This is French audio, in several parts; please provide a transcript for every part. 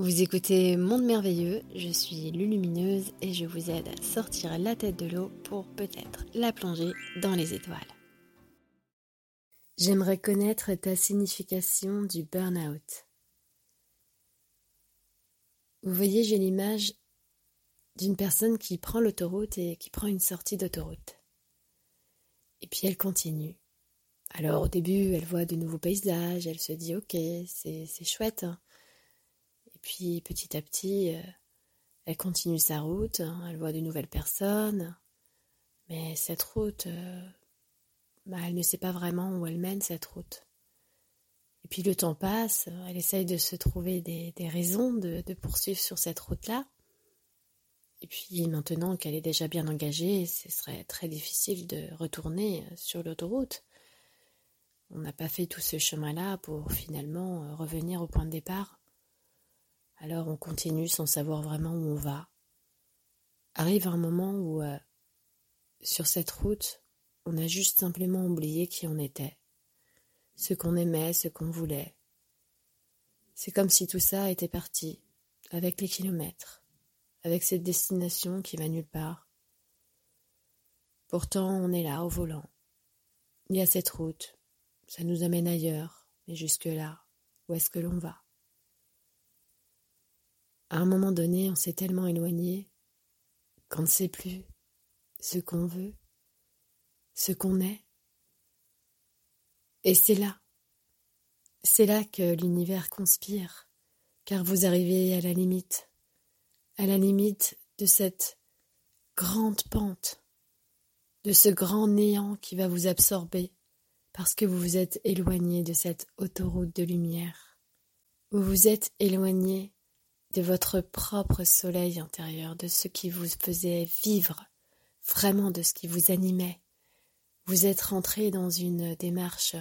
Vous écoutez Monde Merveilleux, je suis Lulumineuse et je vous aide à sortir la tête de l'eau pour peut-être la plonger dans les étoiles. J'aimerais connaître ta signification du burn-out. Vous voyez, j'ai l'image d'une personne qui prend l'autoroute et qui prend une sortie d'autoroute. Et puis elle continue. Alors au début, elle voit de nouveaux paysages, elle se dit ok, c'est chouette. Hein. Et puis petit à petit, euh, elle continue sa route, hein. elle voit de nouvelles personnes. Mais cette route, euh, bah, elle ne sait pas vraiment où elle mène cette route. Et puis le temps passe, elle essaye de se trouver des, raisons de, poursuivre sur cette route-là. Et puis maintenant qu'elle est déjà bien engagée, ce serait très difficile de retourner sur l'autoroute. On n'a pas fait tout ce chemin-là pour finalement euh, revenir au point de départ. Alors on continue sans savoir vraiment où on va. Arrive un moment où, euh, sur cette route, on a juste simplement oublié qui on était, ce qu'on aimait, ce qu'on voulait. C'est comme si tout ça était parti, avec les kilomètres, avec cette destination qui va nulle part. Pourtant, on est là au volant. Il y a cette route, ça nous amène ailleurs, mais jusque-là, où est-ce que l'on va? À un moment donné, on s'est tellement éloigné qu'on ne sait plus ce qu'on veut, ce qu'on est. Et c'est là, c'est là que l'univers conspire, car vous arrivez à la limite, à la limite de cette grande pente, de ce grand néant qui va vous absorber parce que vous vous êtes éloigné de cette autoroute de lumière. Vous vous êtes éloigné de votre propre soleil intérieur, de ce qui vous faisait vivre, vraiment de ce qui vous animait. Vous êtes rentré dans une démarche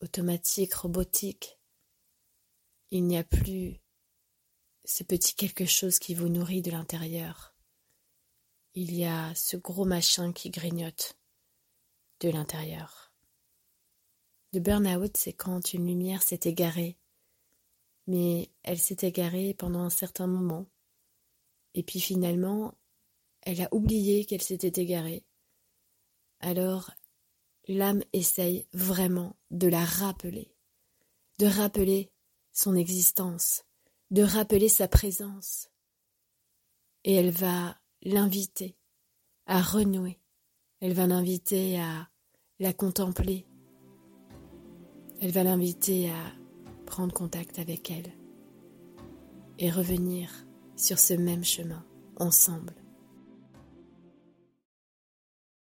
automatique, robotique. Il n'y a plus ce petit quelque chose qui vous nourrit de l'intérieur. Il y a ce gros machin qui grignote de l'intérieur. Le burn-out, c'est quand une lumière s'est égarée, mais elle s'est égarée pendant un certain moment, et puis finalement, elle a oublié qu'elle s'était égarée. Alors, l'âme essaye vraiment de la rappeler, de rappeler son existence, de rappeler sa présence, et elle va l'inviter à renouer, elle va l'inviter à la contempler, elle va l'inviter à prendre contact avec elle et revenir sur ce même chemin ensemble.